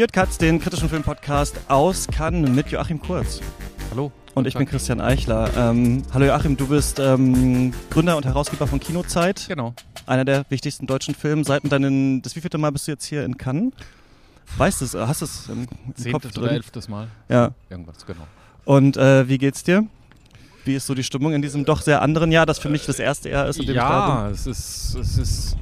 Jürg Katz, den kritischen Filmpodcast aus Cannes mit Joachim Kurz. Hallo. Und ich bin Christian Eichler. Ähm, hallo Joachim, du bist ähm, Gründer und Herausgeber von Kinozeit. Genau. Einer der wichtigsten deutschen Filme. Seit deinen, das wievielte Mal bist du jetzt hier in Cannes? Weißt du es, hast du es im, im Zehntes Kopf oder drin? elftes Mal. Ja. Irgendwas, genau. Und äh, wie geht's dir? Wie ist so die Stimmung in diesem doch sehr anderen Jahr, das für mich das erste Jahr ist, Ja, es ist, es ist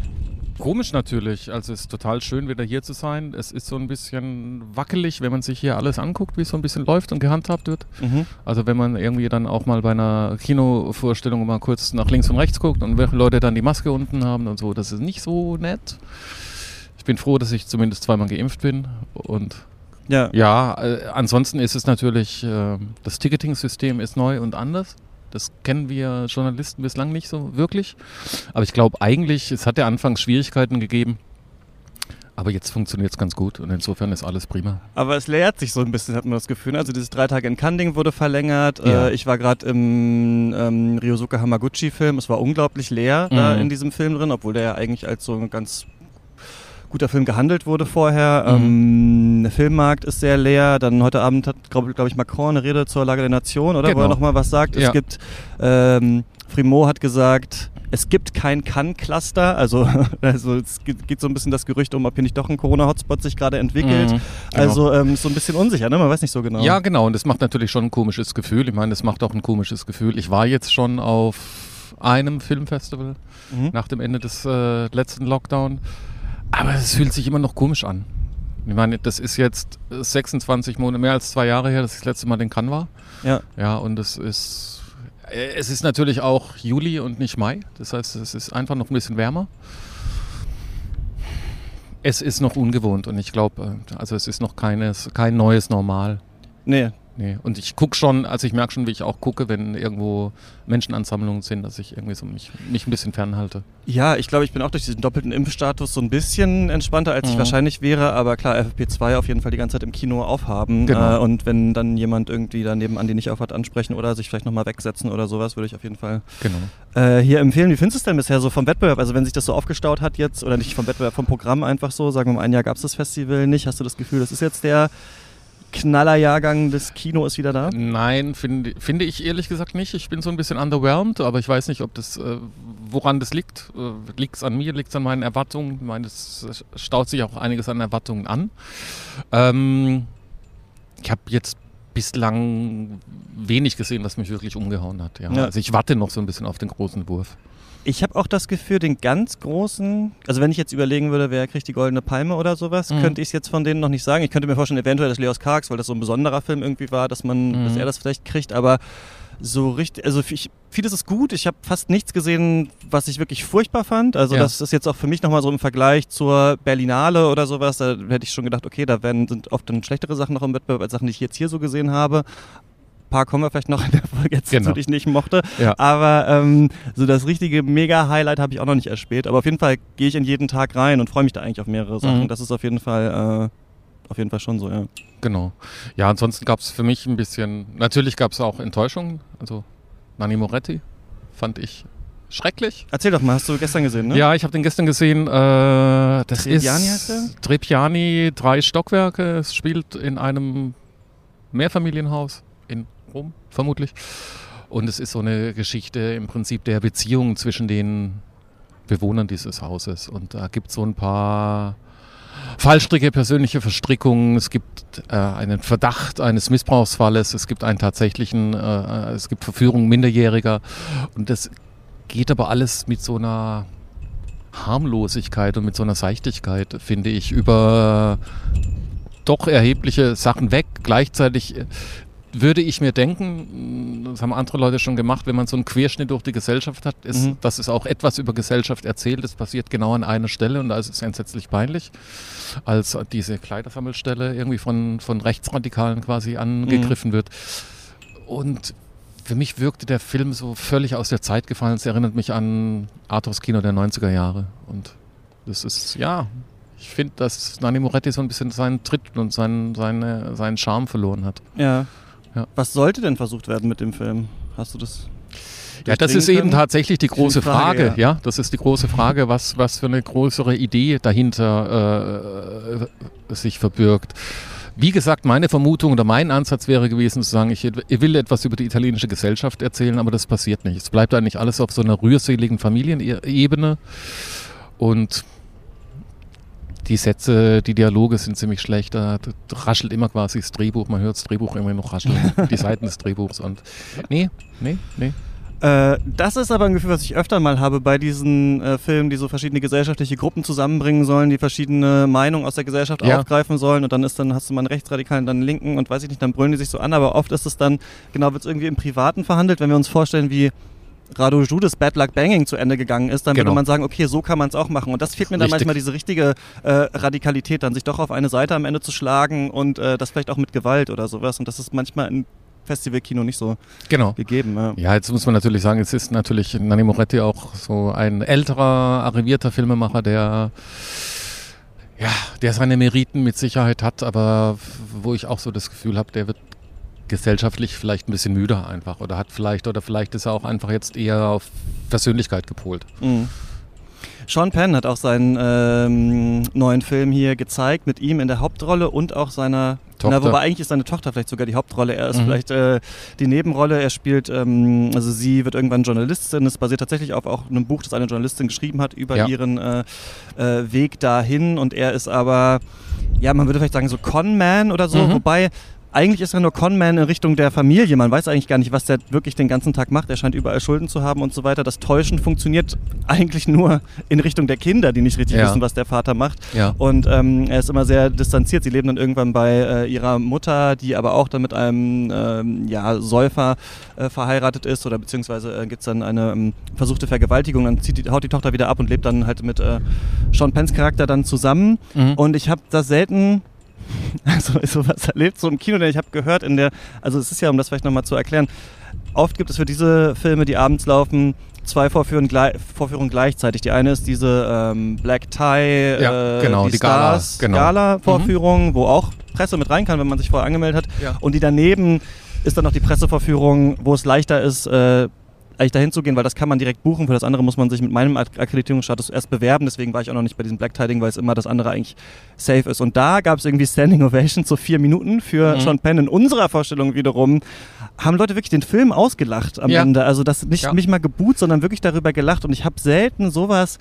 komisch natürlich. Also es ist total schön, wieder hier zu sein. Es ist so ein bisschen wackelig, wenn man sich hier alles anguckt, wie es so ein bisschen läuft und gehandhabt wird. Mhm. Also wenn man irgendwie dann auch mal bei einer Kinovorstellung mal kurz nach links und rechts guckt und welche Leute dann die Maske unten haben und so, das ist nicht so nett. Ich bin froh, dass ich zumindest zweimal geimpft bin und Ja. Ja, äh, ansonsten ist es natürlich, äh, das Ticketing-System ist neu und anders. Das kennen wir Journalisten bislang nicht so wirklich. Aber ich glaube eigentlich, es hat ja anfangs Schwierigkeiten gegeben. Aber jetzt funktioniert es ganz gut und insofern ist alles prima. Aber es leert sich so ein bisschen, hat man das Gefühl. Also dieses drei Tage in Kanding wurde verlängert. Ja. Äh, ich war gerade im ähm, Ryosuke Hamaguchi-Film. Es war unglaublich leer Mhm. in diesem Film drin, obwohl der ja eigentlich als so ein ganz guter Film gehandelt wurde vorher. Mhm. Ähm, der Filmmarkt ist sehr leer. Dann heute Abend hat, glaube glaub ich, Macron eine Rede zur Lage der Nation, oder? Wo Genau. er nochmal was sagt. Es Ja. gibt, ähm, Frimo hat gesagt, es gibt kein Cannes-Cluster. Also, also es geht so ein bisschen das Gerücht um, ob hier nicht doch ein Corona-Hotspot sich gerade entwickelt. Mhm, genau. Also ähm, ist so ein bisschen unsicher, ne? Man weiß nicht so genau. Ja, genau. Und das macht natürlich schon ein komisches Gefühl. Ich meine, das macht auch ein komisches Gefühl. Ich war jetzt schon auf einem Filmfestival Mhm. nach dem Ende des äh, letzten Lockdown. Aber es fühlt sich immer noch komisch an. Ich meine, das ist jetzt 26 Monate, mehr als zwei Jahre her, dass ich das letzte Mal in Cannes war. Ja. Ja, und es ist, äh, es ist natürlich auch Juli und nicht Mai. Das heißt, es ist einfach noch ein bisschen wärmer. Es ist noch ungewohnt und ich glaube, also es ist noch keines, kein neues Normal. Nee. Nee. Und ich gucke schon, also ich merke schon, wie ich auch gucke, wenn irgendwo Menschenansammlungen sind, dass ich irgendwie so mich, mich ein bisschen fernhalte. Ja, ich glaube, ich bin auch durch diesen doppelten Impfstatus so ein bisschen entspannter, als ich Mhm. wahrscheinlich wäre. Aber klar, FFP2 auf jeden Fall die ganze Zeit im Kino aufhaben. Genau. Äh, und wenn dann jemand irgendwie daneben an die nicht aufhat, ansprechen oder sich vielleicht nochmal wegsetzen oder sowas, würde ich auf jeden Fall Genau. äh, hier empfehlen. Wie findest du es denn bisher so vom Wettbewerb? Also wenn sich das so aufgestaut hat jetzt, oder nicht vom Wettbewerb, vom Programm einfach so, sagen wir mal, ein Jahr gab es das Festival nicht. Hast du das Gefühl, das ist jetzt der Knallerjahrgang des Kino ist wieder da? Nein, finde, finde ich ehrlich gesagt nicht. Ich bin so ein bisschen underwhelmed, aber ich weiß nicht, ob das, äh, woran das liegt. Äh, liegt es an mir, liegt es an meinen Erwartungen? Ich meine, es staut sich auch einiges an Erwartungen an. Ähm, ich habe jetzt bislang wenig gesehen, was mich wirklich umgehauen hat. Ja. Ja. Also ich warte noch so ein bisschen auf den großen Wurf. Ich habe auch das Gefühl, den ganz großen, also wenn ich jetzt überlegen würde, wer kriegt die Goldene Palme oder sowas, Mhm. könnte ich es jetzt von denen noch nicht sagen. Ich könnte mir vorstellen, eventuell, dass Leos Karks, weil das so ein besonderer Film irgendwie war, dass man, Mhm. dass er das vielleicht kriegt, aber so richtig, also ich, vieles ist gut. Ich habe fast nichts gesehen, was ich wirklich furchtbar fand. Also Ja. das ist jetzt auch für mich nochmal so im Vergleich zur Berlinale oder sowas. Da hätte ich schon gedacht, okay, da werden, sind oft dann schlechtere Sachen noch im Wettbewerb als Sachen, die ich jetzt hier so gesehen habe. Ein paar kommen wir vielleicht noch in der Folge jetzt, Genau. die ich nicht mochte. Ja. Aber ähm, so das richtige Mega-Highlight habe ich auch noch nicht erspäht. Aber auf jeden Fall gehe ich in jeden Tag rein und freue mich da eigentlich auf mehrere Sachen. Mhm. Das ist auf jeden Fall, äh, auf jeden Fall schon so, ja. Genau. Ja, ansonsten gab es für mich ein bisschen, natürlich gab es auch Enttäuschungen. Also Nanni Moretti fand ich schrecklich. Erzähl doch mal, hast du gestern gesehen, ne? Ja, ich habe den gestern gesehen. Äh, das Trebbiani ist heißt der? Trebbiani, drei Stockwerke. Es spielt in einem Mehrfamilienhaus in Rom, vermutlich. Und es ist so eine Geschichte im Prinzip der Beziehung zwischen den Bewohnern dieses Hauses. Und da gibt es so ein paar Fallstricke, persönliche Verstrickungen. Es gibt äh, einen Verdacht eines Missbrauchsfalles. Es gibt einen tatsächlichen, äh, es gibt Verführung Minderjähriger. Und das geht aber alles mit so einer Harmlosigkeit und mit so einer Seichtigkeit, finde ich, über doch erhebliche Sachen weg. Gleichzeitig äh, würde ich mir denken, das haben andere Leute schon gemacht, wenn man so einen Querschnitt durch die Gesellschaft hat, ist, Mhm. dass es auch etwas über Gesellschaft erzählt. Das passiert genau an einer Stelle und da ist es entsetzlich peinlich, als diese Kleidersammelstelle irgendwie von, von Rechtsradikalen quasi angegriffen wird. Und für mich wirkte der Film so völlig aus der Zeit gefallen. Es erinnert mich an Arthurs Kino der 90er Jahre. Und das ist, ja, ich finde, dass Nanni Moretti so ein bisschen seinen Tritt und seinen, seine, seinen Charme verloren hat. Ja. Ja. Was sollte denn versucht werden mit dem Film? Hast du das? Ja, das ist eben tatsächlich die große die Frage, Frage ja. ja. Das ist die große Frage, was, was für eine größere Idee dahinter äh, sich verbirgt. Wie gesagt, meine Vermutung oder mein Ansatz wäre gewesen zu sagen, ich, ich, will etwas über die italienische Gesellschaft erzählen, aber das passiert nicht. Es bleibt eigentlich alles auf so einer rührseligen Familienebene und die Sätze, die Dialoge sind ziemlich schlecht. Da raschelt immer quasi das Drehbuch. Man hört das Drehbuch immer noch rascheln. die Seiten des Drehbuchs. Und nee, nee, nee. Äh, das ist aber ein Gefühl, was ich öfter mal habe bei diesen äh, Filmen, die so verschiedene gesellschaftliche Gruppen zusammenbringen sollen, die verschiedene Meinungen aus der Gesellschaft ja. aufgreifen sollen und dann ist dann hast du mal einen Rechtsradikalen, dann einen Linken und weiß ich nicht, dann brüllen die sich so an, aber oft ist es dann, genau, wird es irgendwie im Privaten verhandelt, wenn wir uns vorstellen, wie Radu Judes Bad Luck Banging zu Ende gegangen ist, dann genau. würde man sagen, okay, so kann man es auch machen. Und das fehlt mir dann Richtig. manchmal diese richtige äh, Radikalität, dann sich doch auf eine Seite am Ende zu schlagen und äh, das vielleicht auch mit Gewalt oder sowas. Und das ist manchmal in Festivalkino nicht so genau. gegeben. Ja. ja. jetzt muss man natürlich sagen, es ist natürlich Nanni Moretti auch so ein älterer, arrivierter Filmemacher, der ja, der seine Meriten mit Sicherheit hat, aber wo ich auch so das Gefühl habe, der wird gesellschaftlich vielleicht ein bisschen müder einfach oder hat vielleicht oder vielleicht ist er auch einfach jetzt eher auf Persönlichkeit gepolt. Mhm. Sean Penn hat auch seinen ähm, neuen Film hier gezeigt, mit ihm in der Hauptrolle und auch seiner Tochter. Na, wobei eigentlich ist seine Tochter vielleicht sogar die Hauptrolle. Er ist mhm. vielleicht äh, die Nebenrolle. Er spielt, ähm, also sie wird irgendwann Journalistin. Es basiert tatsächlich auf auch einem Buch, das eine Journalistin geschrieben hat über ja. ihren äh, äh, Weg dahin. Und er ist aber, ja, man würde vielleicht sagen so Conman oder so. Mhm. Wobei eigentlich ist er nur Conman in Richtung der Familie. Man weiß eigentlich gar nicht, was der wirklich den ganzen Tag macht. Er scheint überall Schulden zu haben und so weiter. Das Täuschen funktioniert eigentlich nur in Richtung der Kinder, die nicht richtig ja. wissen, was der Vater macht. Ja. Und ähm, er ist immer sehr distanziert. Sie leben dann irgendwann bei äh, ihrer Mutter, die aber auch dann mit einem ähm, ja, Säufer äh, verheiratet ist oder beziehungsweise äh, gibt es dann eine ähm, versuchte Vergewaltigung. Dann zieht die, haut die Tochter wieder ab und lebt dann halt mit äh, Sean Penns Charakter dann zusammen. Mhm. Und ich habe das selten Also sowas erlebt so im Kino, denn ich habe gehört in der, also es ist ja, um das vielleicht nochmal zu erklären, oft gibt es für diese Filme, die abends laufen, zwei Vorführungen, Vorführungen gleichzeitig. Die eine ist diese ähm, Black Tie, ja, äh, genau, die, die Stars Gala, genau. Gala Vorführung, mhm. wo auch Presse mit rein kann, wenn man sich vorher angemeldet hat. Ja. Und die daneben ist dann noch die Pressevorführung, wo es leichter ist, äh, eigentlich dahin zu gehen, weil das kann man direkt buchen. Für das andere muss man sich mit meinem Akkreditierungsstatus erst bewerben. Deswegen war ich auch noch nicht bei diesem Black Tiding, weil es immer das andere eigentlich safe ist. Und da gab es irgendwie Standing Ovation zu vier Minuten für mhm. Sean Penn. In unserer Vorstellung wiederum haben Leute wirklich den Film ausgelacht am ja. Ende. Also das nicht ja. mich mal geboot, sondern wirklich darüber gelacht. Und ich habe selten sowas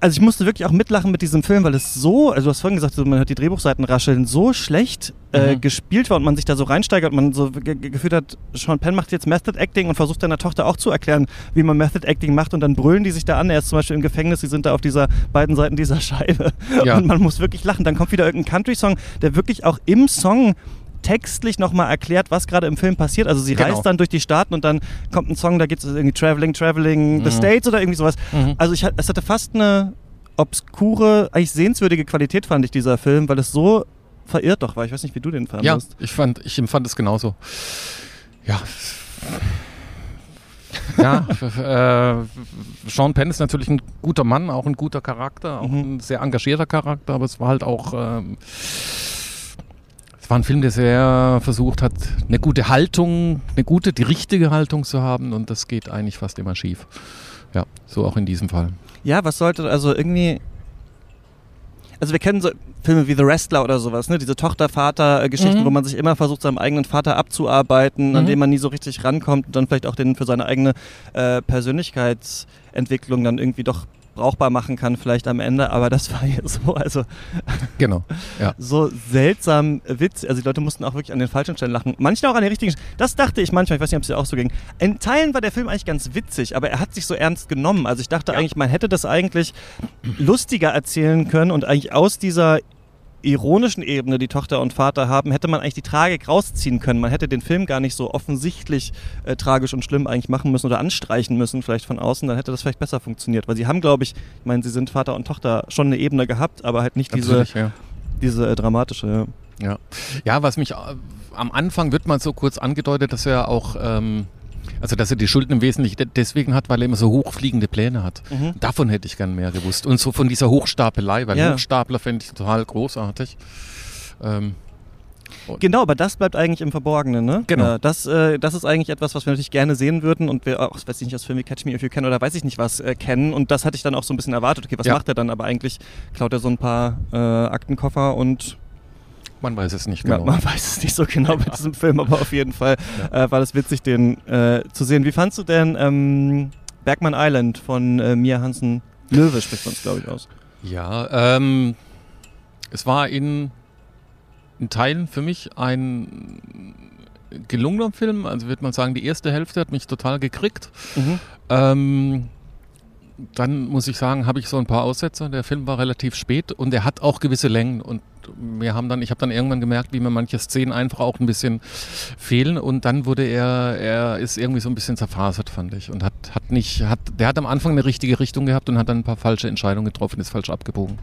also ich musste wirklich auch mitlachen mit diesem Film, weil es so, also du hast vorhin gesagt, man hört die Drehbuchseiten rascheln, so schlecht äh, mhm. gespielt war und man sich da so reinsteigert und man so gefühlt hat, Sean Penn macht jetzt Method Acting und versucht seiner Tochter auch zu erklären, wie man Method Acting macht und dann brüllen die sich da an. Er ist zum Beispiel im Gefängnis, sie sind da auf dieser beiden Seiten dieser Scheibe ja. und man muss wirklich lachen. Dann kommt wieder irgendein Country-Song, der wirklich auch im Song textlich nochmal erklärt, was gerade im Film passiert. Also sie genau. reist dann durch die Staaten und dann kommt ein Song, da geht es irgendwie Traveling, Traveling the mhm. States oder irgendwie sowas. Mhm. Also ich, es hatte fast eine obskure, eigentlich sehenswürdige Qualität, fand ich, dieser Film, weil es so verirrt doch war. Ich weiß nicht, wie du den fandest. Ja, ich, fand, ich empfand es genauso. Ja. ja, äh, Sean Penn ist natürlich ein guter Mann, auch ein guter Charakter, auch mhm. ein sehr engagierter Charakter, aber es war halt auch ähm, es war ein Film, der sehr versucht hat, eine gute Haltung, eine gute, die richtige Haltung zu haben und das geht eigentlich fast immer schief. Ja, so auch in diesem Fall. Ja, was sollte, also irgendwie. Also wir kennen so Filme wie The Wrestler oder sowas, ne? Diese Tochter-Vater-Geschichten, mhm. wo man sich immer versucht, seinem eigenen Vater abzuarbeiten, mhm. an dem man nie so richtig rankommt und dann vielleicht auch den für seine eigene äh, Persönlichkeitsentwicklung dann irgendwie doch brauchbar machen kann, vielleicht am Ende, aber das war hier so, also genau, ja. so seltsam Witz. Also die Leute mussten auch wirklich an den falschen Stellen lachen. Manchmal auch an den richtigen. Das dachte ich manchmal, ich weiß nicht, ob es dir auch so ging. In Teilen war der Film eigentlich ganz witzig, aber er hat sich so ernst genommen. Also ich dachte ja. eigentlich, man hätte das eigentlich lustiger erzählen können und eigentlich aus dieser ironischen Ebene, die Tochter und Vater haben, hätte man eigentlich die Tragik rausziehen können. Man hätte den Film gar nicht so offensichtlich äh, tragisch und schlimm eigentlich machen müssen oder anstreichen müssen, vielleicht von außen. Dann hätte das vielleicht besser funktioniert. Weil sie haben, glaube ich, ich meine, sie sind Vater und Tochter schon eine Ebene gehabt, aber halt nicht diese, ja. diese äh, dramatische. Ja. ja. Was mich äh, am Anfang wird mal so kurz angedeutet, dass er auch ähm, also, dass er die Schulden im Wesentlichen deswegen hat, weil er immer so hochfliegende Pläne hat. Mhm. Davon hätte ich gern mehr gewusst. Und so von dieser Hochstapelei, weil ja. Hochstapler fände ich total großartig. Ähm, Genau, aber das bleibt eigentlich im Verborgenen, ne? Genau. Äh, das, äh, das ist eigentlich etwas, was wir natürlich gerne sehen würden und wir auch, weiß ich nicht, aus Filmen wie Catch Me If You Can oder weiß ich nicht was äh, kennen und das hatte ich dann auch so ein bisschen erwartet. Okay, was Ja. macht er dann? Aber eigentlich klaut er so ein paar äh, Aktenkoffer und Man weiß es nicht ja, genau. man weiß es nicht so genau bei diesem Film, aber auf jeden Fall äh, war das witzig, den äh, zu sehen. Wie fandst du denn ähm, Bergman Island von äh, Mia Hansen Löwe, spricht man es, glaube ich, aus? Ja, ähm, es war in, in Teilen für mich ein gelungener Film. Also würde man sagen, die erste Hälfte hat mich total gekriegt. Mhm. Ähm, dann muss ich sagen, habe ich so ein paar Aussetzer. Der Film war relativ spät und er hat auch gewisse Längen. Und wir haben dann, ich habe dann irgendwann gemerkt, wie mir manche Szenen einfach auch ein bisschen fehlen. Und dann wurde er, er ist irgendwie so ein bisschen zerfasert, fand ich. Und hat, hat nicht, hat, der hat am Anfang eine richtige Richtung gehabt und hat dann ein paar falsche Entscheidungen getroffen, ist falsch abgebogen.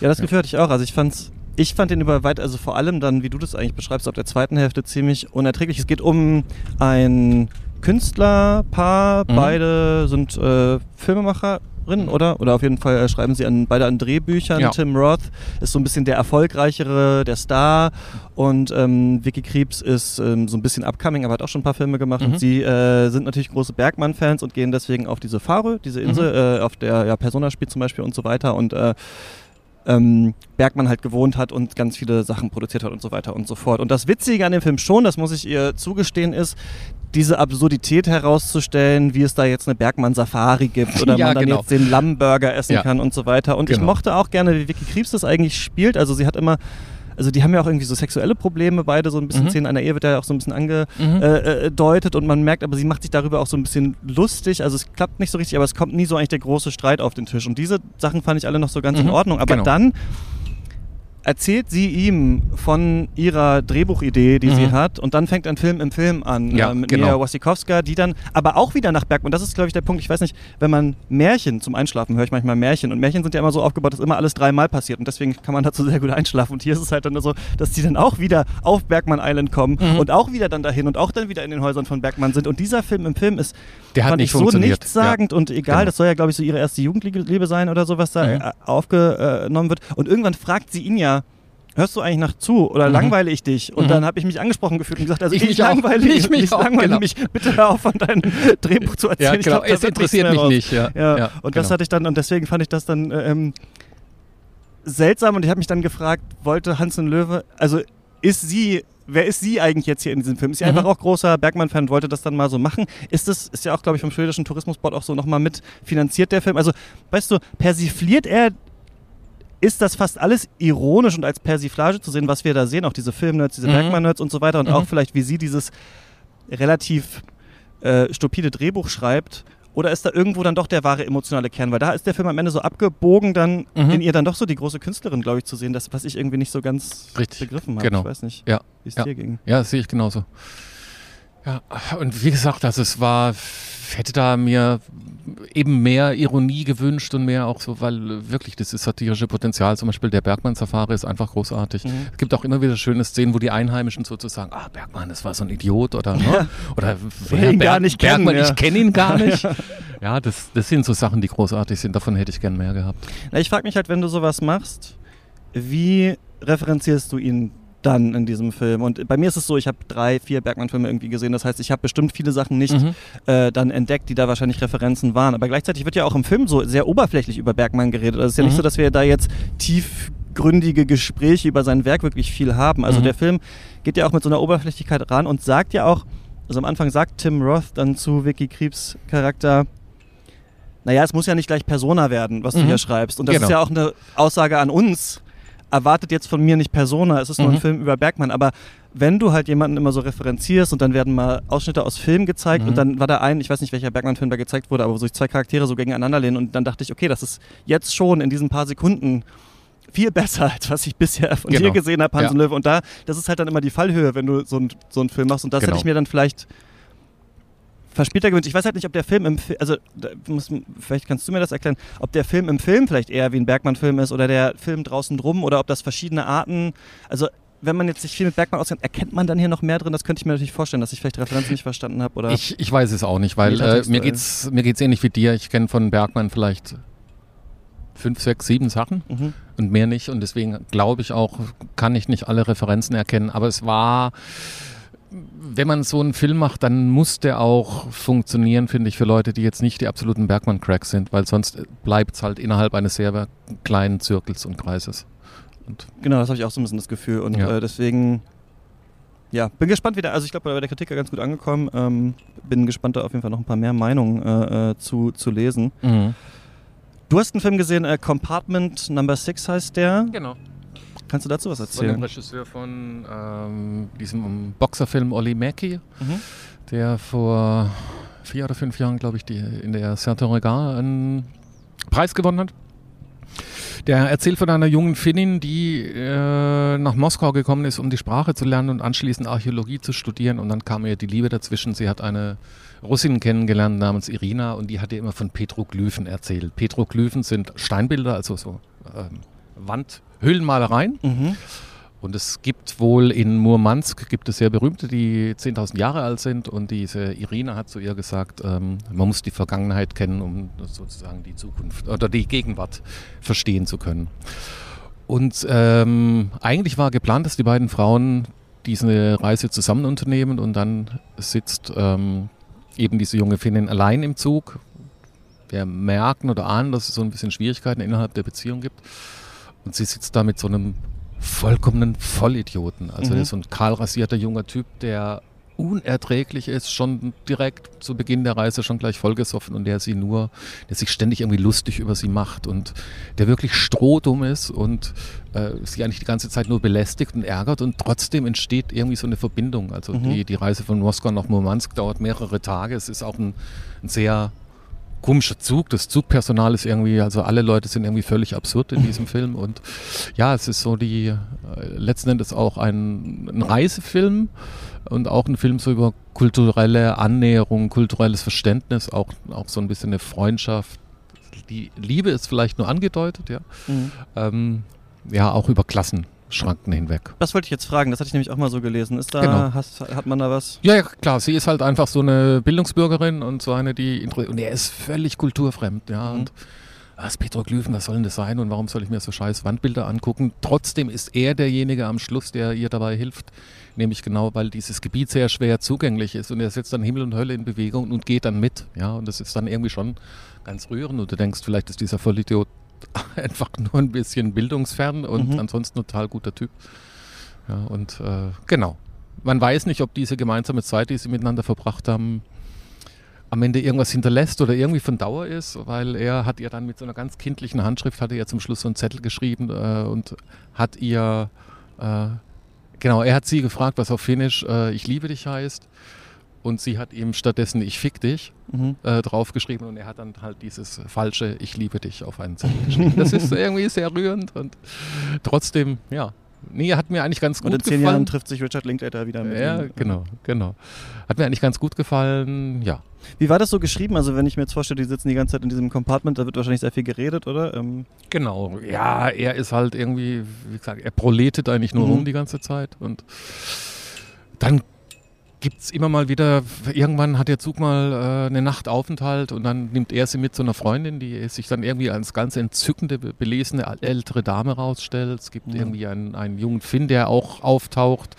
Ja, das Ja. Gefühl hatte ich auch. Also ich fand's, ich fand den über weit, also vor allem dann, wie du das eigentlich beschreibst, auf der zweiten Hälfte ziemlich unerträglich. Es geht um ein Künstlerpaar, Mhm. beide sind äh, Filmemacherinnen, oder? Oder auf jeden Fall äh, schreiben sie an, beide an Drehbüchern. Ja. Tim Roth ist so ein bisschen der erfolgreichere, der Star und ähm, Vicky Krieps ist ähm, so ein bisschen upcoming, aber hat auch schon ein paar Filme gemacht Mhm. und sie äh, sind natürlich große Bergmann-Fans und gehen deswegen auf diese Fahre, diese Insel, Mhm. äh, auf der ja, Persona spielt zum Beispiel und so weiter und äh, ähm, Bergmann halt gewohnt hat und ganz viele Sachen produziert hat und so weiter und so fort. Und das Witzige an dem Film schon, das muss ich ihr zugestehen, ist, diese Absurdität herauszustellen, wie es da jetzt eine Bergmann-Safari gibt oder Ja, man dann genau. jetzt den Lammburger essen Ja. kann und so weiter. Und ich Genau. mochte auch gerne, wie Vicky Krieps das eigentlich spielt. Also sie hat immer, also die haben ja auch irgendwie so sexuelle Probleme, beide so ein bisschen Mhm. Szenen einer Ehe wird ja auch so ein bisschen Mhm. angedeutet und man merkt, aber sie macht sich darüber auch so ein bisschen lustig. Also es klappt nicht so richtig, aber es kommt nie so eigentlich der große Streit auf den Tisch. Und diese Sachen fand ich alle noch so ganz in Mhm. Ordnung. Aber Genau. dann erzählt sie ihm von ihrer Drehbuchidee, die sie Mhm. hat, und dann fängt ein Film im Film an Ja, äh, mit genau. Mia Wasikowska, die dann aber auch wieder nach Bergmann. Das ist, glaube ich, der Punkt. Ich weiß nicht, wenn man Märchen zum Einschlafen höre ich manchmal Märchen und Märchen sind ja immer so aufgebaut, dass immer alles dreimal passiert und deswegen kann man dazu sehr gut einschlafen. Und hier ist es halt dann so, dass die dann auch wieder auf Bergmann Island kommen Mhm. und auch wieder dann dahin und auch dann wieder in den Häusern von Bergmann sind. Und dieser Film im Film ist Der hat fand nicht ich so nichtssagend und egal, Genau. das soll ja, glaube ich, so ihre erste Jugendliebe sein oder so, was da Mhm. äh, aufgenommen wird. Und irgendwann fragt sie ihn ja, hörst du eigentlich nach zu oder Mhm. langweile ich dich? Und Mhm. dann habe ich mich angesprochen gefühlt und gesagt, also Ich ich, langweile, Ich mich ich langweile genau. mich. Bitte hör auf, von deinem Drehbuch zu erzählen. Ja, Ich genau. glaub, es interessiert mich raus. nicht. Ja, Ja, ja, und das genau. hatte ich dann, und deswegen fand ich das dann äh, ähm, seltsam und ich habe mich dann gefragt, wollte Hans und Löwe, also ist sie, wer ist sie eigentlich jetzt hier in diesem Film? Ist sie Mhm. einfach auch großer Bergmann-Fan und wollte das dann mal so machen? Ist das, ist ja auch, glaube ich, vom schwedischen Tourismusboard auch so nochmal mit finanziert, der Film? Also, weißt du, persifliert er, ist das fast alles ironisch und als Persiflage zu sehen, was wir da sehen, auch diese Filmnerds, diese Mhm. Bergmann-Nerds und so weiter und Mhm. auch vielleicht, wie sie dieses relativ äh, stupide Drehbuch schreibt? Oder ist da irgendwo dann doch der wahre emotionale Kern? Weil da ist der Film am Ende so abgebogen, dann Mhm. in ihr dann doch so die große Künstlerin, glaube ich, zu sehen, das, was ich irgendwie nicht so ganz Richtig, begriffen habe. genau. Ich weiß nicht, Ja, wie es ja. dir ging. Ja, das sehe ich genauso. Ja, und wie gesagt, also es war, hätte da mir eben mehr Ironie gewünscht und mehr auch so, weil äh, wirklich das ist satirische Potenzial, zum Beispiel der Bergmann-Safari ist einfach großartig. Mhm. Es gibt auch immer wieder schöne Szenen, wo die Einheimischen sozusagen, ah, Bergmann, das war so ein Idiot oder, ne? Ja. oder ihn gar nicht kennen, Bergmann, ja. ich kenne ihn gar nicht. ja, das, das sind so Sachen, die großartig sind, davon hätte ich gern mehr gehabt. Na, ich frage mich halt, wenn du sowas machst, wie referenzierst du ihn dann in diesem Film? Und bei mir ist es so, ich habe drei, vier Bergmann-Filme irgendwie gesehen. Das heißt, ich habe bestimmt viele Sachen nicht Mhm. äh, dann entdeckt, die da wahrscheinlich Referenzen waren. Aber gleichzeitig wird ja auch im Film so sehr oberflächlich über Bergmann geredet. Also es ist ja nicht Mhm. so, dass wir da jetzt tiefgründige Gespräche über sein Werk wirklich viel haben. Also Mhm. der Film geht ja auch mit so einer Oberflächlichkeit ran und sagt ja auch, also am Anfang sagt Tim Roth dann zu Vicky Kriebs Charakter, naja, es muss ja nicht gleich Persona werden, was du Mhm. hier schreibst. Und das Genau. ist ja auch eine Aussage an uns. Erwartet jetzt von mir nicht Persona, es ist nur ein Mhm. Film über Bergmann. Aber wenn du halt jemanden immer so referenzierst und dann werden mal Ausschnitte aus Filmen gezeigt Mhm. und dann war da ein, ich weiß nicht, welcher Bergmann-Film da gezeigt wurde, aber wo sich zwei Charaktere so gegeneinander lehnen und dann dachte ich, okay, das ist jetzt schon in diesen paar Sekunden viel besser, als was ich bisher von Genau. dir gesehen habe, Hans Ja. und Löwe. Und da, das ist halt dann immer die Fallhöhe, wenn du so, ein, so einen Film machst. Und das Genau. hätte ich mir dann vielleicht verspielter gewünscht. Ich weiß halt nicht, ob der Film im Film, also muss, vielleicht kannst du mir das erklären, ob der Film im Film vielleicht eher wie ein Bergmann-Film ist oder der Film draußen drum oder ob das verschiedene Arten, also wenn man jetzt sich viel mit Bergmann auskennt, erkennt man dann hier noch mehr drin? Das könnte ich mir natürlich vorstellen, dass ich vielleicht Referenzen nicht verstanden habe oder Ich, ich weiß es auch nicht, weil äh, mir geht's mir geht's ähnlich wie dir. Ich kenne von Bergmann vielleicht fünf, sechs, sieben Sachen Mhm. und mehr nicht. Und deswegen glaube ich auch, kann ich nicht alle Referenzen erkennen. Aber es war, wenn man so einen Film macht, dann muss der auch funktionieren, finde ich, für Leute, die jetzt nicht die absoluten Bergmann-Cracks sind, weil sonst bleibt es halt innerhalb eines sehr kleinen Zirkels und Kreises. Und Genau, das habe ich auch so ein bisschen das Gefühl. Und Ja. äh, deswegen, ja, bin gespannt wieder. Also ich glaube, bei der Kritik ja ganz gut angekommen. Ähm, bin gespannt, da auf jeden Fall noch ein paar mehr Meinungen äh, äh, zu, zu lesen. Du hast einen Film gesehen, äh, Compartment Number 6 heißt der. Genau. Kannst du dazu was Von dem erzählen? Regisseur von ähm, diesem Boxerfilm Oli Mackey, Mhm. der vor vier oder fünf Jahren, glaube ich, die, in der Certain Regard einen Preis gewonnen hat. Der erzählt von einer jungen Finnin, die äh, nach Moskau gekommen ist, um die Sprache zu lernen und anschließend Archäologie zu studieren. Und dann kam ihr die Liebe dazwischen. Sie hat eine Russin kennengelernt namens Irina und die hat ihr immer von Petroglyphen erzählt. Petroglyphen sind Steinbilder, also so ähm, Wandhöhlenmalereien. Mhm. Und es gibt wohl in Murmansk gibt es sehr berühmte, die 10.000 Jahre alt sind. Und diese Irina hat zu ihr gesagt, ähm, man muss die Vergangenheit kennen, um sozusagen die Zukunft oder die Gegenwart verstehen zu können. Und ähm, eigentlich war geplant, dass die beiden Frauen diese Reise zusammen unternehmen und dann sitzt ähm, eben diese junge Finnin allein im Zug. Wir merken oder ahnen, dass es so ein bisschen Schwierigkeiten innerhalb der Beziehung gibt. Und sie sitzt da mit so einem vollkommenen Vollidioten. Also Mhm. so ein kahlrasierter junger Typ, der unerträglich ist, schon direkt zu Beginn der Reise schon gleich vollgesoffen und der sie nur, der sich ständig irgendwie lustig über sie macht und der wirklich strohdumm ist und äh, sie eigentlich die ganze Zeit nur belästigt und ärgert und trotzdem entsteht irgendwie so eine Verbindung. Also Mhm. die, die Reise von Moskau nach Murmansk dauert mehrere Tage. Es ist auch ein, ein sehr komischer Zug. Das Zugpersonal ist irgendwie, also alle Leute sind irgendwie völlig absurd in diesem Film. Und ja, es ist so die, äh, letzten Endes auch ein, ein Reisefilm und auch ein Film so über kulturelle Annäherung, kulturelles Verständnis, auch, auch so ein bisschen eine Freundschaft. Die Liebe ist vielleicht nur angedeutet, ja. Mhm. Ähm, ja, auch über Klassenschranken hinweg. Das wollte ich jetzt fragen, das hatte ich nämlich auch mal so gelesen. Ist da, Genau. hast, hat man da was? Ja, ja, klar, sie ist halt einfach so eine Bildungsbürgerin und so eine, die und er ist völlig kulturfremd, ja. Mhm. Und was Petroglyphen, was soll denn das sein und warum soll ich mir so scheiß Wandbilder angucken? Trotzdem ist er derjenige am Schluss, der ihr dabei hilft, nämlich genau, weil dieses Gebiet sehr schwer zugänglich ist und er setzt dann Himmel und Hölle in Bewegung und geht dann mit, ja. Und das ist dann irgendwie schon ganz rührend und du denkst, vielleicht ist dieser Vollidiot einfach nur ein bisschen bildungsfern und Mhm. ansonsten total guter Typ. Ja, und äh, genau. Man weiß nicht, ob diese gemeinsame Zeit, die sie miteinander verbracht haben, am Ende irgendwas hinterlässt oder irgendwie von Dauer ist, weil er hat ihr dann mit so einer ganz kindlichen Handschrift, hatte er zum Schluss so einen Zettel geschrieben äh, und hat ihr, äh, genau, er hat sie gefragt, was auf Finnisch äh, ich liebe dich heißt und sie hat ihm stattdessen ich fick dich Mhm. äh, draufgeschrieben und er hat dann halt dieses falsche Ich liebe dich auf einen Zettel geschrieben. Das ist irgendwie sehr rührend und trotzdem, ja. Nee, hat mir eigentlich ganz Und gut in zehn gefallen. Jahren trifft sich Richard Linklater wieder mit ja, ihm. genau, genau. Hat mir eigentlich ganz gut gefallen, ja. Wie war das so geschrieben? Also wenn ich mir jetzt vorstelle, die sitzen die ganze Zeit in diesem Compartment, da wird wahrscheinlich sehr viel geredet, oder? Ähm, Genau, ja, er ist halt irgendwie, wie gesagt, er proletet eigentlich nur Mhm. rum die ganze Zeit und dann gibt es immer mal wieder, irgendwann hat der Zug mal äh, eine Nacht Aufenthalt und dann nimmt er sie mit zu einer Freundin, die sich dann irgendwie als ganz entzückende, be- belesene ältere Dame rausstellt. Es gibt Mhm. irgendwie einen, einen jungen Finn, der auch auftaucht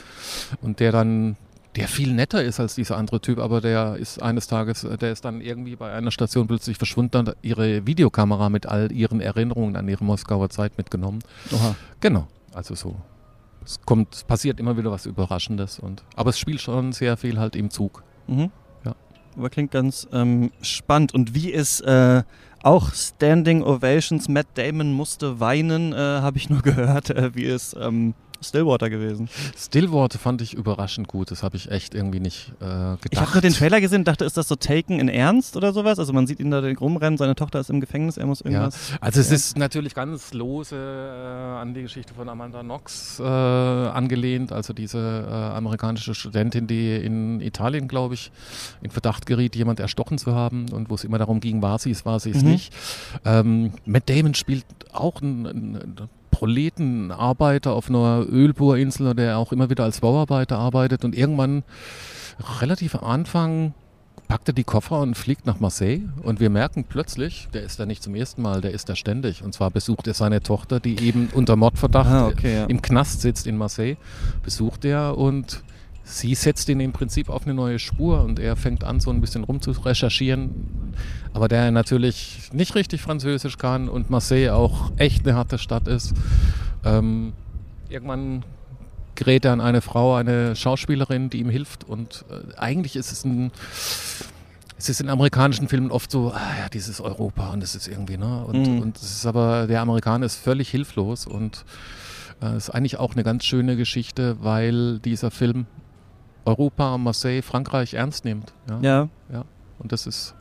und der dann der viel netter ist als dieser andere Typ, aber der ist eines Tages, äh, der ist dann irgendwie bei einer Station plötzlich verschwunden und hat ihre Videokamera mit all ihren Erinnerungen an ihre Moskauer Zeit mitgenommen. oha. Genau, also so. Es kommt, passiert immer wieder was Überraschendes und aber es spielt schon sehr viel halt im Zug. Mhm. Ja. Aber klingt ganz ähm, spannend. Und wie ist äh, auch Standing Ovations, Matt Damon musste weinen, äh, habe ich nur gehört. Äh, wie ist ähm, Stillwater gewesen? Stillwater fand ich überraschend gut, das habe ich echt irgendwie nicht äh, gedacht. Ich habe nur den Trailer gesehen und dachte, ist das so Taken in Ernst oder sowas? Also man sieht ihn da rumrennen, seine Tochter ist im Gefängnis, er muss irgendwas... Also es Ja. ist natürlich ganz lose äh, an die Geschichte von Amanda Knox äh, angelehnt, also diese äh, amerikanische Studentin, die in Italien, glaube ich, in Verdacht geriet, jemand erstochen zu haben und wo es immer darum ging, war sie es, war sie es Mhm. nicht. Ähm, Matt Damon spielt auch einen, einen Proletenarbeiter auf einer Ölbohrinsel, der auch immer wieder als Bauarbeiter arbeitet und irgendwann relativ am Anfang packt er die Koffer und fliegt nach Marseille und wir merken plötzlich, der ist da nicht zum ersten Mal, der ist da ständig. Und zwar besucht er seine Tochter, die eben unter Mordverdacht Ah, okay, ja. im Knast sitzt in Marseille, besucht er und sie setzt ihn im Prinzip auf eine neue Spur und er fängt an, so ein bisschen rum zu recherchieren. Aber der natürlich nicht richtig Französisch kann und Marseille auch echt eine harte Stadt ist. Ähm, irgendwann gerät er an eine Frau, eine Schauspielerin, die ihm hilft. Und äh, eigentlich ist es ein. Es ist in amerikanischen Filmen oft so, ah ja, dieses Europa und es ist irgendwie, ne? Und, Mhm. und es ist aber, der Amerikaner ist völlig hilflos und äh, es ist eigentlich auch eine ganz schöne Geschichte, weil dieser Film Europa, Marseille, Frankreich ernst nimmt. Ja? Ja. Und das ist,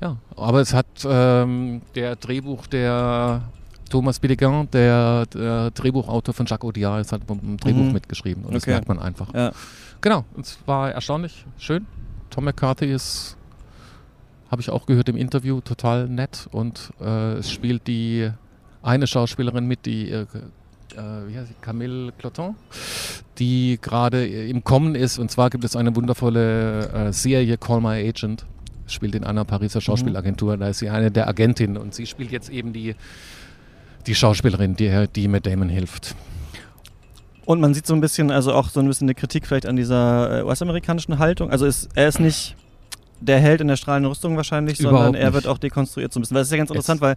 ja, aber es hat ähm, der Drehbuch der Thomas Bidegain, der, der Drehbuchautor von Jacques Audiard, ist halt beim Drehbuch Mhm. mitgeschrieben und das Okay. merkt man einfach. Ja. Genau, und es war erstaunlich schön. Tom McCarthy ist, habe ich auch gehört im Interview, total nett und äh, es spielt die eine Schauspielerin mit, die äh, äh, wie heißt sie? Camille Cloton, die gerade im Kommen ist. Und zwar gibt es eine wundervolle äh, Serie Call My Agent. Spielt in einer Pariser Schauspielagentur. Da ist sie eine der Agentinnen und sie spielt jetzt eben die, die Schauspielerin, die, die mit Damon hilft. Und man sieht so ein bisschen, also auch so ein bisschen eine Kritik vielleicht an dieser äh, US-amerikanischen Haltung. Also ist, er ist nicht der Held in der strahlenden Rüstung wahrscheinlich, sondern Überhaupt er nicht. wird auch dekonstruiert so ein bisschen. Weil es ist ja ganz interessant, weil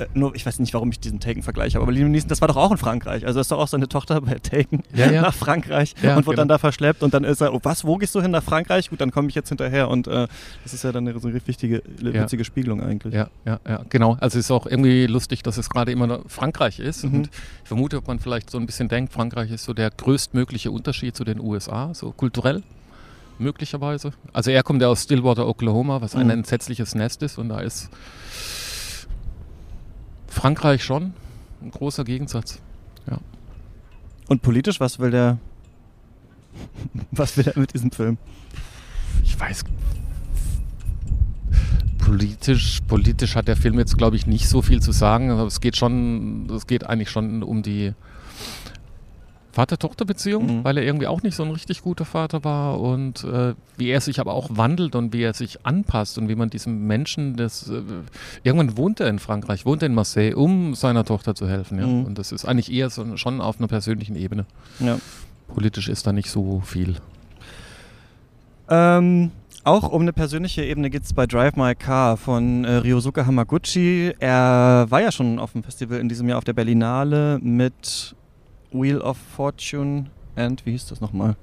äh, nur, ich weiß nicht, warum ich diesen Taken-Vergleich habe, aber Liam Neeson, das war doch auch in Frankreich. Also ist doch auch seine Tochter bei Taken Ja, ja. nach Frankreich Ja, und wird dann genau. da verschleppt und dann ist er, oh was, wo gehst du hin nach Frankreich? Gut, dann komme ich jetzt hinterher und äh, das ist ja dann eine so eine wichtige, witzige Spiegelung eigentlich. Ja, ja, ja, genau. Also es ist auch irgendwie lustig, dass es gerade immer noch Frankreich ist. Mhm. Und ich vermute, ob man vielleicht so ein bisschen denkt, Frankreich ist so der größtmögliche Unterschied zu den USA, so kulturell möglicherweise. Also er kommt ja aus Stillwater, Oklahoma, was ein Mhm. entsetzliches Nest ist. Und da ist Frankreich schon ein großer Gegensatz. Und politisch, was will der, was will er mit diesem Film? Ich weiß. Politisch, politisch hat der Film jetzt, glaube ich, nicht so viel zu sagen. Aber es geht schon, es geht eigentlich schon um die Vater-Tochter-Beziehung, Mhm. weil er irgendwie auch nicht so ein richtig guter Vater war und äh, wie er sich aber auch wandelt und wie er sich anpasst und wie man diesem Menschen das äh, irgendwann wohnt er in Frankreich, wohnt er in Marseille, um seiner Tochter zu helfen. Ja? Mhm. Und das ist eigentlich eher so, schon auf einer persönlichen Ebene. Ja. Politisch ist da nicht so viel. Ähm, auch um eine persönliche Ebene geht es bei Drive My Car von äh, Ryosuke Hamaguchi. Er war ja schon auf dem Festival in diesem Jahr auf der Berlinale mit Wheel of Fortune and wie hieß das nochmal?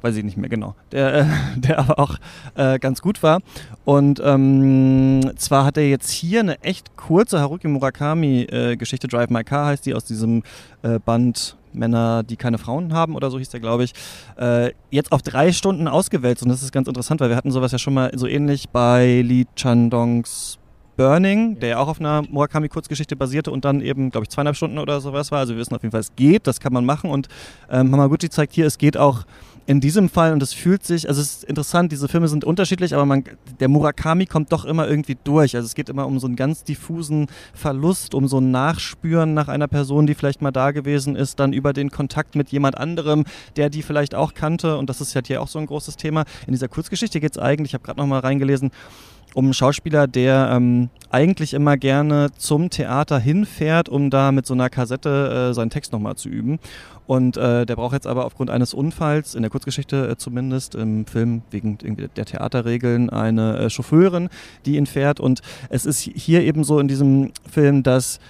Weiß ich nicht mehr genau. Der, äh, der aber auch äh, ganz gut war. Und ähm, zwar hat er jetzt hier eine echt kurze Haruki Murakami-Geschichte, Drive My Car heißt die, aus diesem äh, Band Männer, die keine Frauen haben oder so hieß der, glaube ich, äh, jetzt auf drei Stunden ausgewälzt. Und das ist ganz interessant, weil wir hatten sowas ja schon mal so ähnlich bei Lee Chandongs Burning, der ja auch auf einer Murakami-Kurzgeschichte basierte und dann eben, glaube ich, zweieinhalb Stunden oder sowas war. Also wir wissen auf jeden Fall, es geht, das kann man machen. Und ähm, Hamaguchi zeigt hier, es geht auch in diesem Fall und es fühlt sich, also es ist interessant, diese Filme sind unterschiedlich, aber man, der Murakami kommt doch immer irgendwie durch. Also es geht immer um so einen ganz diffusen Verlust, um so ein Nachspüren nach einer Person, die vielleicht mal da gewesen ist, dann über den Kontakt mit jemand anderem, der die vielleicht auch kannte. Und das ist halt hier auch so ein großes Thema. In dieser Kurzgeschichte geht es eigentlich, ich habe gerade noch mal reingelesen, um einen Schauspieler, der ähm, eigentlich immer gerne zum Theater hinfährt, um da mit so einer Kassette äh, seinen Text nochmal zu üben. Und äh, der braucht jetzt aber aufgrund eines Unfalls, in der Kurzgeschichte äh, zumindest, im Film wegen der Theaterregeln, eine äh, Chauffeurin, die ihn fährt. Und es ist hier eben so in diesem Film, dass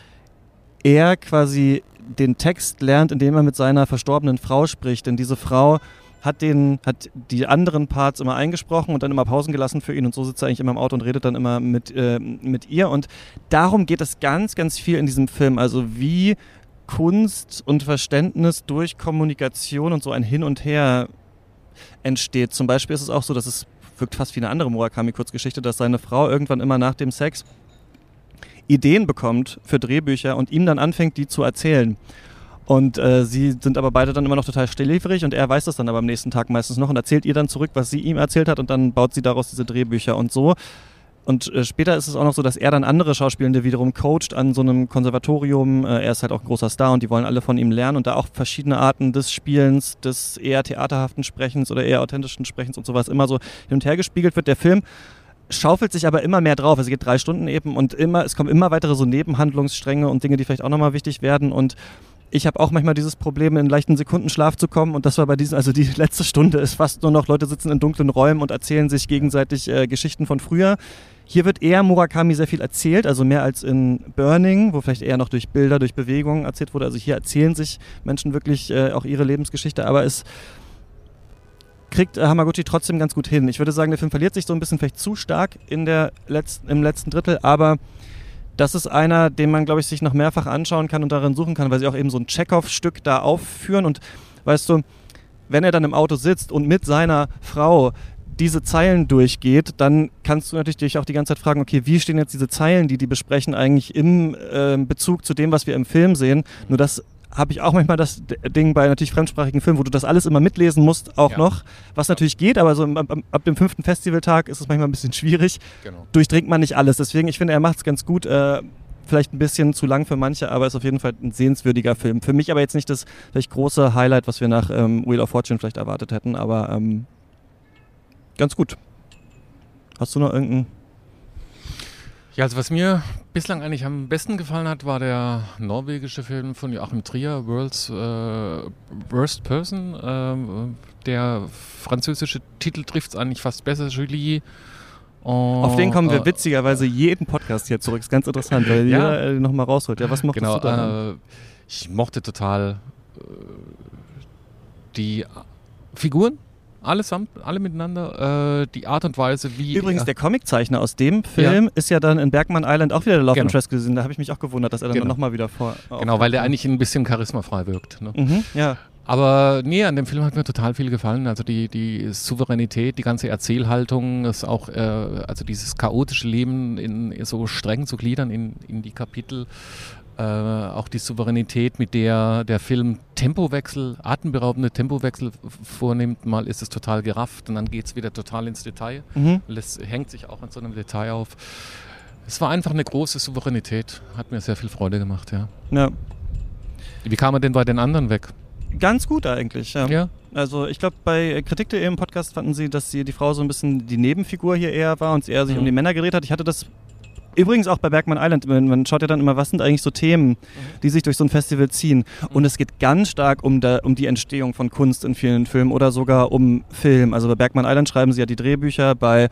er quasi den Text lernt, indem er mit seiner verstorbenen Frau spricht. Denn diese Frau hat, den, hat die anderen Parts immer eingesprochen und dann immer Pausen gelassen für ihn und so sitzt er eigentlich immer im Auto und redet dann immer mit, äh, mit ihr. Und darum geht es ganz, ganz viel in diesem Film. Also wie Kunst und Verständnis durch Kommunikation und so ein Hin und Her entsteht. Zum Beispiel ist es auch so, dass es wirkt fast wie eine andere Murakami-Kurzgeschichte, dass seine Frau irgendwann immer nach dem Sex Ideen bekommt für Drehbücher und ihm dann anfängt, die zu erzählen. Und äh, sie sind aber beide dann immer noch total stillieferig und er weiß das dann aber am nächsten Tag meistens noch und erzählt ihr dann zurück, was sie ihm erzählt hat und dann baut sie daraus diese Drehbücher und so und äh, später ist es auch noch so, dass er dann andere Schauspielende wiederum coacht an so einem Konservatorium. Äh, er ist halt auch ein großer Star und die wollen alle von ihm lernen und da auch verschiedene Arten des Spielens, des eher theaterhaften Sprechens oder eher authentischen Sprechens und sowas immer so hin und her gespiegelt wird. Der Film schaufelt sich aber immer mehr drauf. Es geht drei Stunden eben und immer, es kommen immer weitere so Nebenhandlungsstränge und Dinge, die vielleicht auch nochmal wichtig werden und ich habe auch manchmal dieses Problem, in leichten Sekundenschlaf zu kommen. Und das war bei diesem, also die letzte Stunde ist fast nur noch, Leute sitzen in dunklen Räumen und erzählen sich gegenseitig äh, Geschichten von früher. Hier wird eher Murakami sehr viel erzählt, also mehr als in Burning, wo vielleicht eher noch durch Bilder, durch Bewegungen erzählt wurde. Also hier erzählen sich Menschen wirklich äh, auch ihre Lebensgeschichte, aber es kriegt äh, Hamaguchi trotzdem ganz gut hin. Ich würde sagen, der Film verliert sich so ein bisschen vielleicht zu stark in der letzten, im letzten Drittel, aber das ist einer, den man, glaube ich, sich noch mehrfach anschauen kann und darin suchen kann, weil sie auch eben so ein Chekhov-Stück da aufführen. Und weißt du, wenn er dann im Auto sitzt und mit seiner Frau diese Zeilen durchgeht, dann kannst du natürlich dich auch die ganze Zeit fragen, okay, wie stehen jetzt diese Zeilen, die die besprechen, eigentlich im äh, Bezug zu dem, was wir im Film sehen? Nur das habe ich auch manchmal das Ding bei natürlich fremdsprachigen Filmen, wo du das alles immer mitlesen musst, auch ja. noch, was natürlich geht, aber so ab, ab, dem fünften Festivaltag ist es manchmal ein bisschen schwierig. Genau. Durchdringt man nicht alles. Deswegen, ich finde, er macht es ganz gut. Äh, vielleicht ein bisschen zu lang für manche, aber ist auf jeden Fall ein sehenswürdiger Film. Für mich aber jetzt nicht das vielleicht große Highlight, was wir nach ähm, Wheel of Fortune vielleicht erwartet hätten, aber ähm, ganz gut. Hast du noch irgendeinen ja, also was mir bislang eigentlich am besten gefallen hat, war der norwegische Film von Joachim Trier, World's äh, Worst Person. Äh, der französische Titel trifft es eigentlich fast besser, Julie. Oh, Auf den kommen wir äh, witzigerweise jeden Podcast hier zurück. Ist ganz interessant, weil ja, jeder äh, nochmal rausholt. Ja, was mochtest genau, du da? Äh, ich mochte total äh, die Figuren allesamt, alle miteinander, äh, die Art und Weise, wie. Übrigens, der Comiczeichner aus dem Film ja. ist ja dann in Bergman Island auch wieder der Love genau. Interest gesehen. Da habe ich mich auch gewundert, dass er dann genau. nochmal wieder vor. Genau, weil der eigentlich ein bisschen charismafrei wirkt. Ne? Mhm, ja. Aber nee, an dem Film hat mir total viel gefallen. Also die, die Souveränität, die ganze Erzählhaltung, ist auch, äh, also dieses chaotische Leben in, so streng zu gliedern in, in die Kapitel. Äh, auch die Souveränität, mit der der Film Tempowechsel, atemberaubende Tempowechsel vornimmt. Mal ist es total gerafft und dann geht es wieder total ins Detail. Mhm. Es hängt sich auch an so einem Detail auf. Es war einfach eine große Souveränität. Hat mir sehr viel Freude gemacht, ja. ja. Wie kam er denn bei den anderen weg? Ganz gut eigentlich, ja. ja. Also ich glaube, bei Kritik.de im Podcast fanden sie, dass sie die Frau so ein bisschen die Nebenfigur hier eher war und sie eher sich mhm. um die Männer gedreht hat. Ich hatte das Übrigens auch bei Bergman Island, man schaut ja dann immer, was sind eigentlich so Themen, die sich durch so ein Festival ziehen. Und es geht ganz stark um, der, um die Entstehung von Kunst in vielen Filmen oder sogar um Film. Also bei Bergman Island schreiben sie ja die Drehbücher, bei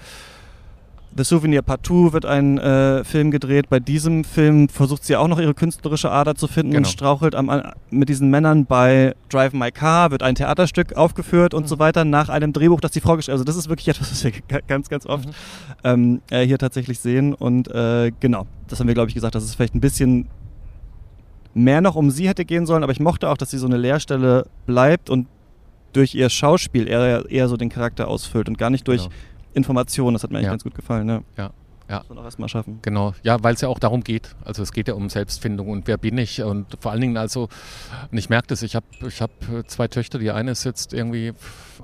The Souvenir Partout wird ein äh, Film gedreht. Bei diesem Film versucht sie auch noch ihre künstlerische Ader zu finden genau. und strauchelt am, mit diesen Männern. Bei Drive My Car wird ein Theaterstück aufgeführt und mhm. so weiter nach einem Drehbuch, das die Frau geschrieben hat. Also das ist wirklich etwas, was wir ganz, ganz oft mhm. ähm, äh, hier tatsächlich sehen. Und äh, genau, das haben wir, glaube ich, gesagt, dass es vielleicht ein bisschen mehr noch um sie hätte gehen sollen. Aber ich mochte auch, dass sie so eine Leerstelle bleibt und durch ihr Schauspiel eher, eher so den Charakter ausfüllt und gar nicht durch genau Information. Das hat mir eigentlich ja. ganz gut gefallen. Ne? Ja. Ja. Muss man auch erstmal schaffen. Genau, ja, weil es ja auch darum geht. Also es geht ja um Selbstfindung und wer bin ich und vor allen Dingen also, und ich merke das, ich habe ich hab zwei Töchter, die eine ist jetzt irgendwie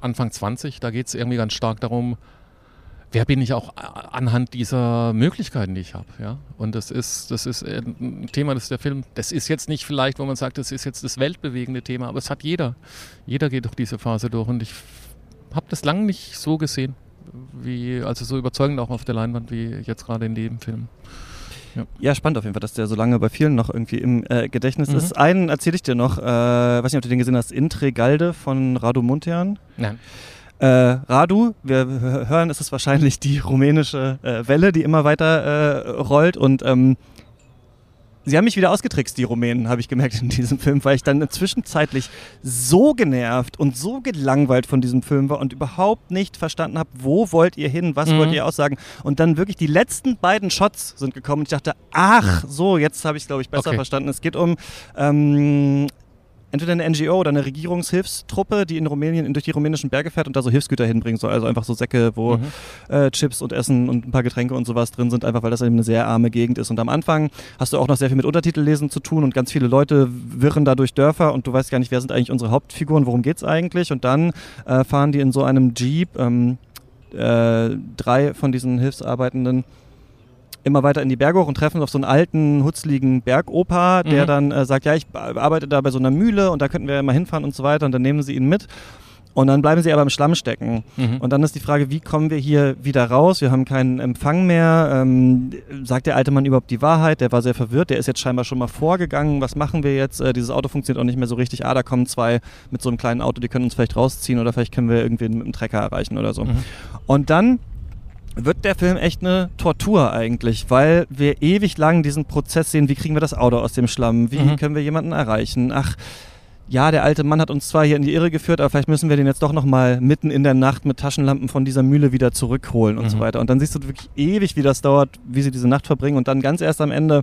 Anfang 20, da geht es irgendwie ganz stark darum, wer bin ich auch anhand dieser Möglichkeiten, die ich habe. Ja? Und das ist, das ist ein Thema, das ist der Film, das ist jetzt nicht vielleicht, wo man sagt, das ist jetzt das weltbewegende Thema, aber es hat jeder. Jeder geht durch diese Phase durch und ich habe das lange nicht so gesehen wie, also so überzeugend auch auf der Leinwand wie jetzt gerade in dem Film. Ja. ja. spannend auf jeden Fall, dass der so lange bei vielen noch irgendwie im äh, Gedächtnis mhm. ist. Einen erzähle ich dir noch, äh, weiß nicht, ob du den gesehen hast, Intregalde von Radu Muntean. Nein. Äh, Radu, wir hören, es ist wahrscheinlich die rumänische äh, Welle, die immer weiter äh, rollt und ähm, Sie haben mich wieder ausgetrickst, die Rumänen, habe ich gemerkt in diesem Film, weil ich dann zwischenzeitlich so genervt und so gelangweilt von diesem Film war und überhaupt nicht verstanden habe, wo wollt ihr hin, was mhm. wollt ihr aussagen. Und dann wirklich die letzten beiden Shots sind gekommen und ich dachte, ach so, jetzt habe ich es, glaube ich, besser okay. verstanden. Es geht um ähm, entweder eine NGO oder eine Regierungshilfstruppe, die in Rumänien durch die rumänischen Berge fährt und da so Hilfsgüter hinbringen soll. Also einfach so Säcke, wo mhm. äh, Chips und Essen und ein paar Getränke und sowas drin sind, einfach weil das eben eine sehr arme Gegend ist. Und am Anfang hast du auch noch sehr viel mit Untertitellesen zu tun und ganz viele Leute wirren da durch Dörfer und du weißt gar nicht, wer sind eigentlich unsere Hauptfiguren, worum geht es eigentlich? Und dann äh, fahren die in so einem Jeep, ähm, äh, drei von diesen Hilfsarbeitenden immer weiter in die Berge hoch und treffen auf so einen alten, hutzligen Bergopa, der Mhm. dann äh, sagt, ja, ich arbeite da bei so einer Mühle und da könnten wir ja mal hinfahren und so weiter und dann nehmen sie ihn mit. Und dann bleiben sie aber im Schlamm stecken. Mhm. Und dann ist die Frage, wie kommen wir hier wieder raus? Wir haben keinen Empfang mehr. Ähm, sagt der alte Mann überhaupt die Wahrheit? Der war sehr verwirrt. Der ist jetzt scheinbar schon mal vorgegangen. Was machen wir jetzt? Äh, dieses Auto funktioniert auch nicht mehr so richtig. Ah, da kommen zwei mit so einem kleinen Auto, die können uns vielleicht rausziehen oder vielleicht können wir irgendwen mit dem Trecker erreichen oder so. Mhm. Und dann wird der Film echt eine Tortur eigentlich, weil wir ewig lang diesen Prozess sehen, wie kriegen wir das Auto aus dem Schlamm, wie Mhm. können wir jemanden erreichen. Ach, ja, der alte Mann hat uns zwar hier in die Irre geführt, aber vielleicht müssen wir den jetzt doch nochmal mitten in der Nacht mit Taschenlampen von dieser Mühle wieder zurückholen und Mhm. so weiter. Und dann siehst du wirklich ewig, wie das dauert, wie sie diese Nacht verbringen und dann ganz erst am Ende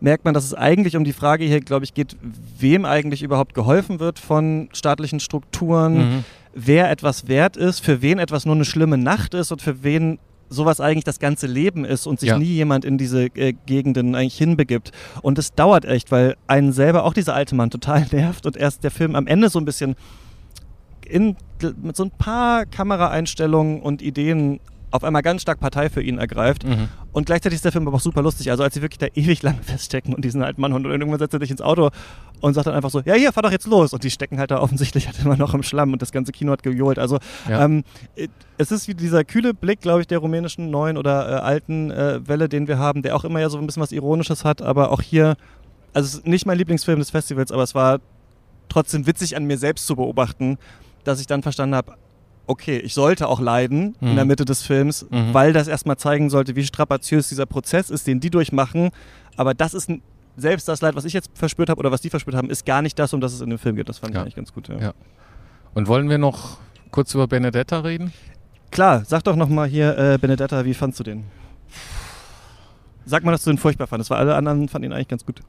merkt man, dass es eigentlich um die Frage hier, glaube ich, geht, wem eigentlich überhaupt geholfen wird von staatlichen Strukturen Mhm. Wer etwas wert ist, für wen etwas nur eine schlimme Nacht ist und für wen sowas eigentlich das ganze Leben ist und sich Ja. nie jemand in diese äh, Gegenden eigentlich hinbegibt. Und es dauert echt, weil einen selber auch dieser alte Mann total nervt und erst der Film am Ende so ein bisschen in, mit so ein paar Kameraeinstellungen und Ideen auf einmal ganz stark Partei für ihn ergreift. Mhm. Und gleichzeitig ist der Film aber auch super lustig. Also als sie wirklich da ewig lang feststecken und diesen alten Mann und irgendwann setzt er dich ins Auto und sagt dann einfach so, ja hier, fahr doch jetzt los. Und die stecken halt da offensichtlich halt immer noch im Schlamm und das ganze Kino hat gejohlt. Also Ja. ähm, äh, es ist wie dieser kühle Blick, glaube ich, der rumänischen neuen oder äh, alten äh, Welle, den wir haben, der auch immer ja so ein bisschen was Ironisches hat, aber auch hier, also es ist nicht mein Lieblingsfilm des Festivals, aber es war trotzdem witzig an mir selbst zu beobachten, dass ich dann verstanden habe, okay, ich sollte auch leiden in Mhm. der Mitte des Films, Mhm. weil das erstmal zeigen sollte, wie strapaziös dieser Prozess ist, den die durchmachen. Aber das ist selbst das Leid, was ich jetzt verspürt habe oder was die verspürt haben, ist gar nicht das, um das es in dem Film geht. Das fand ich Ja. eigentlich ganz gut. Ja. Ja. Und wollen wir noch kurz über Benedetta reden? Klar, sag doch nochmal hier, äh, Benedetta, wie fandst du den? Sag mal, dass du den furchtbar fandest, weil alle anderen fanden ihn eigentlich ganz gut.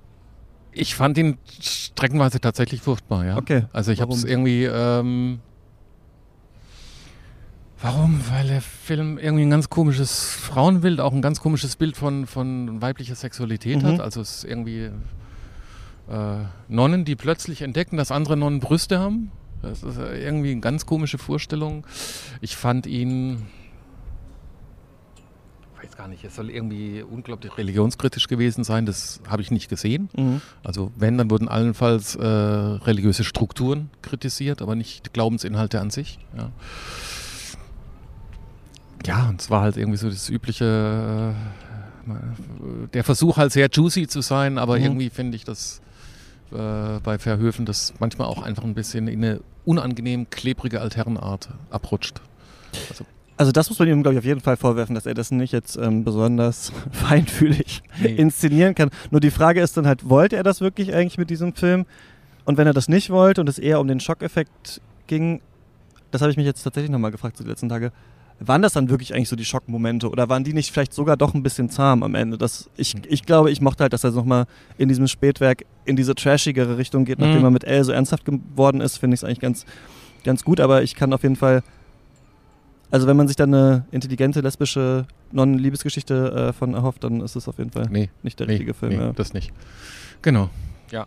Ich fand ihn streckenweise tatsächlich furchtbar, ja. Okay. Also ich habe es irgendwie. Ähm, warum? Weil der Film irgendwie ein ganz komisches Frauenbild, auch ein ganz komisches Bild von, von weiblicher Sexualität Mhm. hat. Also es ist irgendwie äh, Nonnen, die plötzlich entdecken, dass andere Nonnen Brüste haben. Das ist äh, irgendwie eine ganz komische Vorstellung. Ich fand ihn. Ich weiß gar nicht, es soll irgendwie unglaublich religionskritisch gewesen sein. Das habe ich nicht gesehen. Mhm. Also wenn, dann wurden allenfalls äh, religiöse Strukturen kritisiert, aber nicht Glaubensinhalte an sich. Ja, ja und es war halt irgendwie so das übliche, äh, der Versuch halt sehr juicy zu sein, aber Mhm. irgendwie finde ich das äh, bei Verhöfen das manchmal auch einfach ein bisschen in eine unangenehm klebrige Altherrenart abrutscht. Also das muss man ihm, glaube ich, auf jeden Fall vorwerfen, dass er das nicht jetzt ähm, besonders feinfühlig Nee. inszenieren kann. Nur die Frage ist dann halt, wollte er das wirklich eigentlich mit diesem Film? Und wenn er das nicht wollte und es eher um den Schockeffekt ging, das habe ich mich jetzt tatsächlich nochmal gefragt so die letzten Tage, waren das dann wirklich eigentlich so die Schockmomente oder waren die nicht vielleicht sogar doch ein bisschen zahm am Ende? Das, ich, ich glaube, ich mochte halt, dass er nochmal in diesem Spätwerk in diese trashigere Richtung geht, nachdem Mhm. er mit Elle so ernsthaft geworden ist, finde ich es eigentlich ganz, ganz gut, aber ich kann auf jeden Fall also wenn man sich dann eine intelligente lesbische Non-Liebesgeschichte äh, von erhofft, dann ist es auf jeden Fall Nee, nicht der nee, richtige Film. nee ja. das nicht. Genau, ja.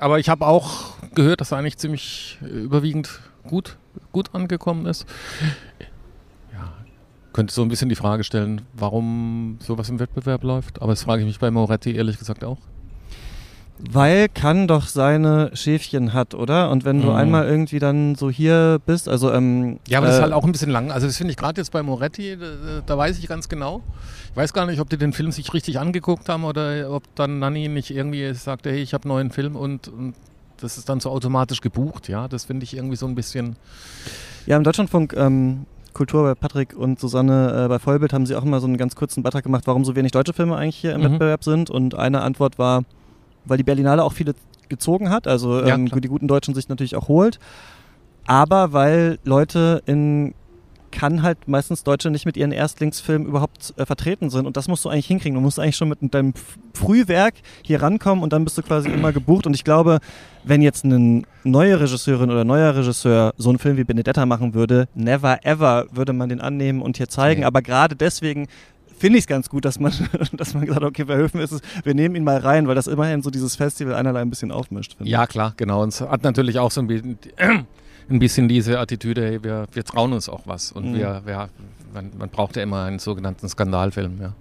Aber ich habe auch gehört, dass er eigentlich ziemlich äh, überwiegend gut, gut angekommen ist. Könnte so ein bisschen die Frage stellen, warum sowas im Wettbewerb läuft. Aber das frage ich mich bei Moretti ehrlich gesagt auch. Weil kann doch seine Schäfchen hat, oder? Und wenn du Mhm. einmal irgendwie dann so hier bist, also ähm, Ja, aber das äh, ist halt auch ein bisschen lang. Also das finde ich gerade jetzt bei Moretti, da, da weiß ich ganz genau. Ich weiß gar nicht, ob die den Film sich richtig angeguckt haben oder ob dann Nanni nicht irgendwie sagte, hey, ich habe einen neuen Film und, und das ist dann so automatisch gebucht. Ja, das finde ich irgendwie so ein bisschen. Ja, im Deutschlandfunk ähm, Kultur bei Patrick und Susanne äh, bei Vollbild haben sie auch immer so einen ganz kurzen Beitrag gemacht, warum so wenig deutsche Filme eigentlich hier im Mhm. Wettbewerb sind. Und eine Antwort war, weil die Berlinale auch viele gezogen hat, also Ja, ähm, klar. die guten Deutschen sich natürlich auch holt. Aber weil Leute in kann halt meistens Deutsche nicht mit ihren Erstlingsfilmen überhaupt äh, vertreten sind. Und das musst du eigentlich hinkriegen. Du musst eigentlich schon mit deinem Frühwerk hier rankommen und dann bist du quasi immer gebucht. Und ich glaube, wenn jetzt eine neue Regisseurin oder neuer Regisseur so einen Film wie Benedetta machen würde, never ever würde man den annehmen und hier zeigen. Nee. Aber gerade deswegen finde ich es ganz gut, dass man, dass man gesagt hat, okay, Verhöfen ist es, wir nehmen ihn mal rein, weil das immerhin so dieses Festival einerlei ein bisschen aufmischt. Ja, klar, genau. Und es hat natürlich auch so ein bisschen, ein bisschen diese Attitüde, hey, wir, wir trauen uns auch was. Und Mhm. wir, wir man, man braucht ja immer einen sogenannten Skandalfilm. Ja.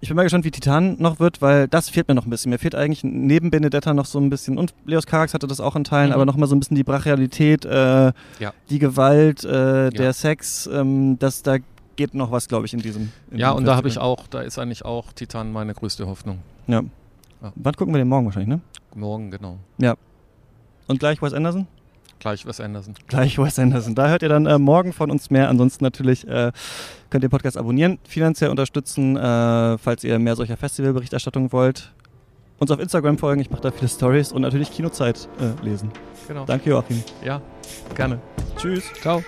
Ich bin mal gespannt, wie Titan noch wird, weil das fehlt mir noch ein bisschen. Mir fehlt eigentlich neben Benedetta noch so ein bisschen, und Leos Carax hatte das auch in Teilen, Mhm. aber noch mal so ein bisschen die Brachialität, äh, Ja. die Gewalt, äh, der Ja. Sex, ähm, das, da geht noch was, glaube ich, in diesem. In Ja, diesem und da habe ich auch, da ist eigentlich auch Titan meine größte Hoffnung. Ja. Ja. Wann gucken wir den morgen wahrscheinlich, ne? Morgen, genau. Und gleich Wes Anderson? Gleich was Anderson. Gleich Wes Anderson. Da hört ihr dann äh, morgen von uns mehr. Ansonsten natürlich äh, könnt ihr den Podcast abonnieren, finanziell unterstützen, äh, falls ihr mehr solcher Festivalberichterstattung wollt. Uns auf Instagram folgen, ich mache da viele Stories und natürlich Kinozeit äh, lesen. Genau. Danke, Joachim. Ja, gerne. Tschüss. Ciao.